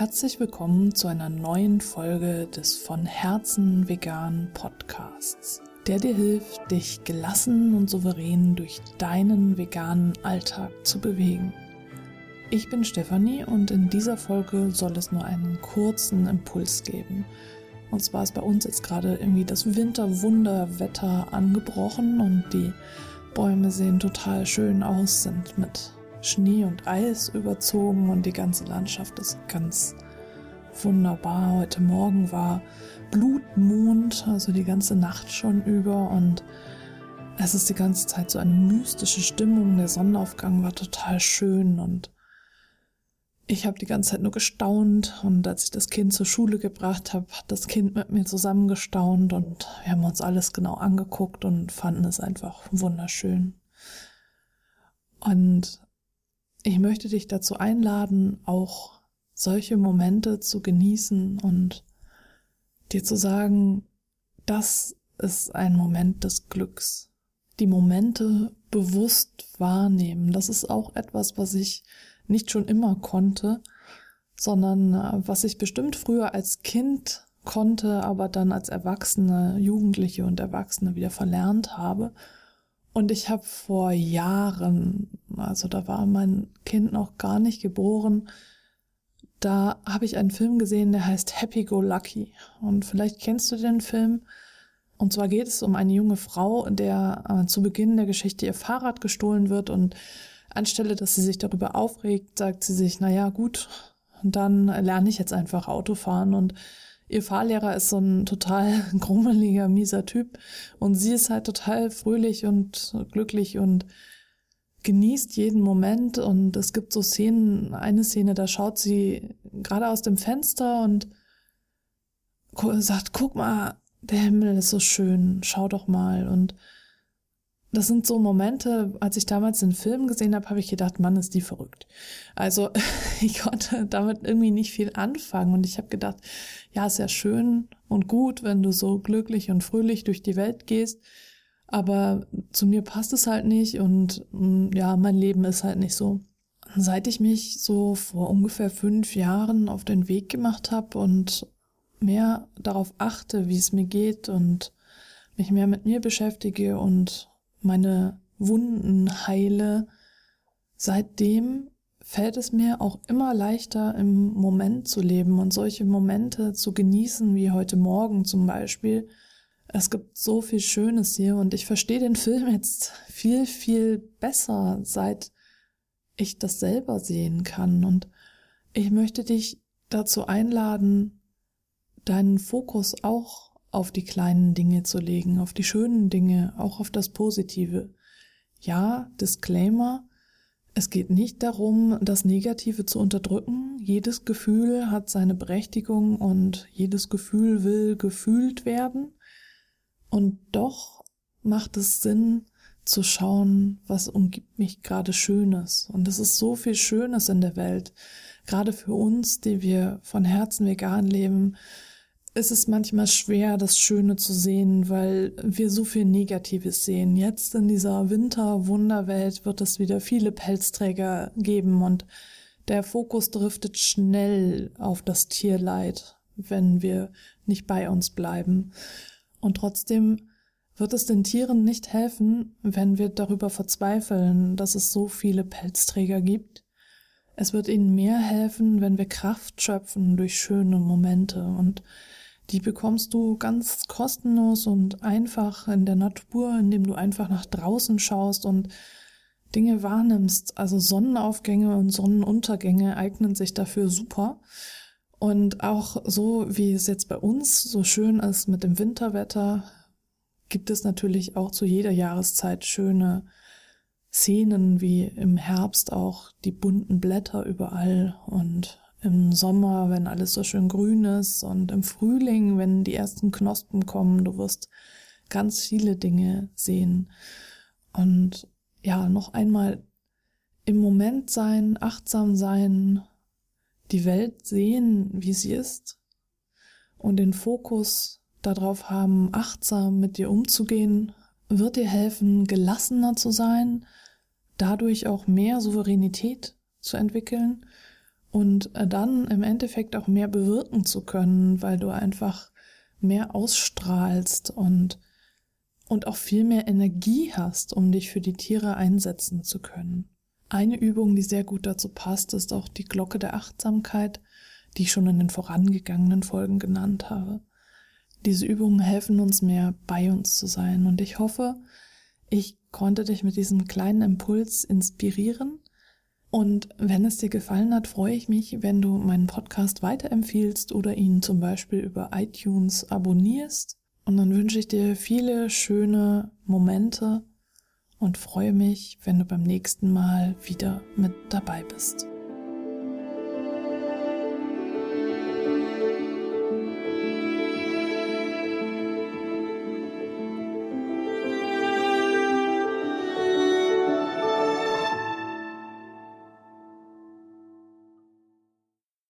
Herzlich willkommen zu einer neuen Folge des von Herzen vegan Podcasts, der dir hilft, dich gelassen und souverän durch deinen veganen Alltag zu bewegen. Ich bin Stefanie und in dieser Folge soll es nur einen kurzen Impuls geben. Und zwar ist bei uns jetzt gerade irgendwie das Winterwunderwetter angebrochen und die Bäume sehen total schön aus, sind mit Schnee und Eis überzogen und die ganze Landschaft ist ganz wunderbar. Heute Morgen war Blutmond, also die ganze Nacht schon über und es ist die ganze Zeit so eine mystische Stimmung. Der Sonnenaufgang war total schön und ich habe die ganze Zeit nur gestaunt und als ich das Kind zur Schule gebracht habe, hat das Kind mit mir zusammen gestaunt und wir haben uns alles genau angeguckt und fanden es einfach wunderschön. Und ich möchte dich dazu einladen, auch solche Momente zu genießen und dir zu sagen, das ist ein Moment des Glücks. Die Momente bewusst wahrnehmen, das ist auch etwas, was ich nicht schon immer konnte, sondern äh, was ich bestimmt früher als Kind konnte, aber dann als Erwachsene, Jugendliche und Erwachsene wieder verlernt habe und ich habe vor Jahren, also da war mein Kind noch gar nicht geboren, da habe ich einen Film gesehen, der heißt Happy Go Lucky. Und vielleicht kennst du den Film. Und zwar geht es um eine junge Frau, der äh, zu Beginn der Geschichte ihr Fahrrad gestohlen wird und anstelle, dass sie sich darüber aufregt, sagt sie sich, na ja, gut, dann lerne ich jetzt einfach Autofahren und ihr Fahrlehrer ist so ein total grummeliger, mieser Typ und sie ist halt total fröhlich und glücklich und genießt jeden Moment und es gibt so Szenen, eine Szene, da schaut sie gerade aus dem Fenster und sagt, guck mal, der Himmel ist so schön, schau doch mal und das sind so Momente, als ich damals den Film gesehen habe, habe ich gedacht, Mann, ist die verrückt. Also ich konnte damit irgendwie nicht viel anfangen und ich habe gedacht, ja, ist ja schön und gut, wenn du so glücklich und fröhlich durch die Welt gehst, aber zu mir passt es halt nicht und mm, ja, mein Leben ist halt nicht so. Seit ich mich so vor ungefähr fünf Jahren auf den Weg gemacht habe und mehr darauf achte, wie es mir geht und mich mehr mit mir beschäftige und meine Wunden heile, seitdem fällt es mir auch immer leichter, im Moment zu leben und solche Momente zu genießen, wie heute Morgen zum Beispiel. Es gibt so viel Schönes hier und ich verstehe den Film jetzt viel, viel besser, seit ich das selber sehen kann. Und ich möchte dich dazu einladen, deinen Fokus auch auf die kleinen Dinge zu legen, auf die schönen Dinge, auch auf das Positive. Ja, Disclaimer, es geht nicht darum, das Negative zu unterdrücken. Jedes Gefühl hat seine Berechtigung und jedes Gefühl will gefühlt werden. Und doch macht es Sinn zu schauen, was umgibt mich gerade Schönes. Und es ist so viel Schönes in der Welt. Gerade für uns, die wir von Herzen vegan leben, ist es manchmal schwer, das Schöne zu sehen, weil wir so viel Negatives sehen. Jetzt in dieser Winter-Wunderwelt wird es wieder viele Pelzträger geben und der Fokus driftet schnell auf das Tierleid, wenn wir nicht bei uns bleiben. Und trotzdem wird es den Tieren nicht helfen, wenn wir darüber verzweifeln, dass es so viele Pelzträger gibt. Es wird ihnen mehr helfen, wenn wir Kraft schöpfen durch schöne Momente und die bekommst du ganz kostenlos und einfach in der Natur, indem du einfach nach draußen schaust und Dinge wahrnimmst. Also Sonnenaufgänge und Sonnenuntergänge eignen sich dafür super. Und auch so, wie es jetzt bei uns so schön ist mit dem Winterwetter, gibt es natürlich auch zu jeder Jahreszeit schöne Szenen, wie im Herbst auch die bunten Blätter überall und im Sommer, wenn alles so schön grün ist und im Frühling, wenn die ersten Knospen kommen, du wirst ganz viele Dinge sehen. Und ja, noch einmal im Moment sein, achtsam sein, die Welt sehen, wie sie ist und den Fokus darauf haben, achtsam mit dir umzugehen, wird dir helfen, gelassener zu sein, dadurch auch mehr Souveränität zu entwickeln und äh, dann im Endeffekt auch mehr bewirken zu können, weil du einfach mehr ausstrahlst und und auch viel mehr Energie hast, um dich für die Tiere einsetzen zu können. Eine Übung, die sehr gut dazu passt, ist auch die Glocke der Achtsamkeit, die ich schon in den vorangegangenen Folgen genannt habe. Diese Übungen helfen uns mehr bei uns zu sein und ich hoffe, ich konnte dich mit diesem kleinen Impuls inspirieren und wenn es dir gefallen hat, freue ich mich, wenn du meinen Podcast weiterempfiehlst oder ihn zum Beispiel über iTunes abonnierst. Und dann wünsche ich dir viele schöne Momente und freue mich, wenn du beim nächsten Mal wieder mit dabei bist.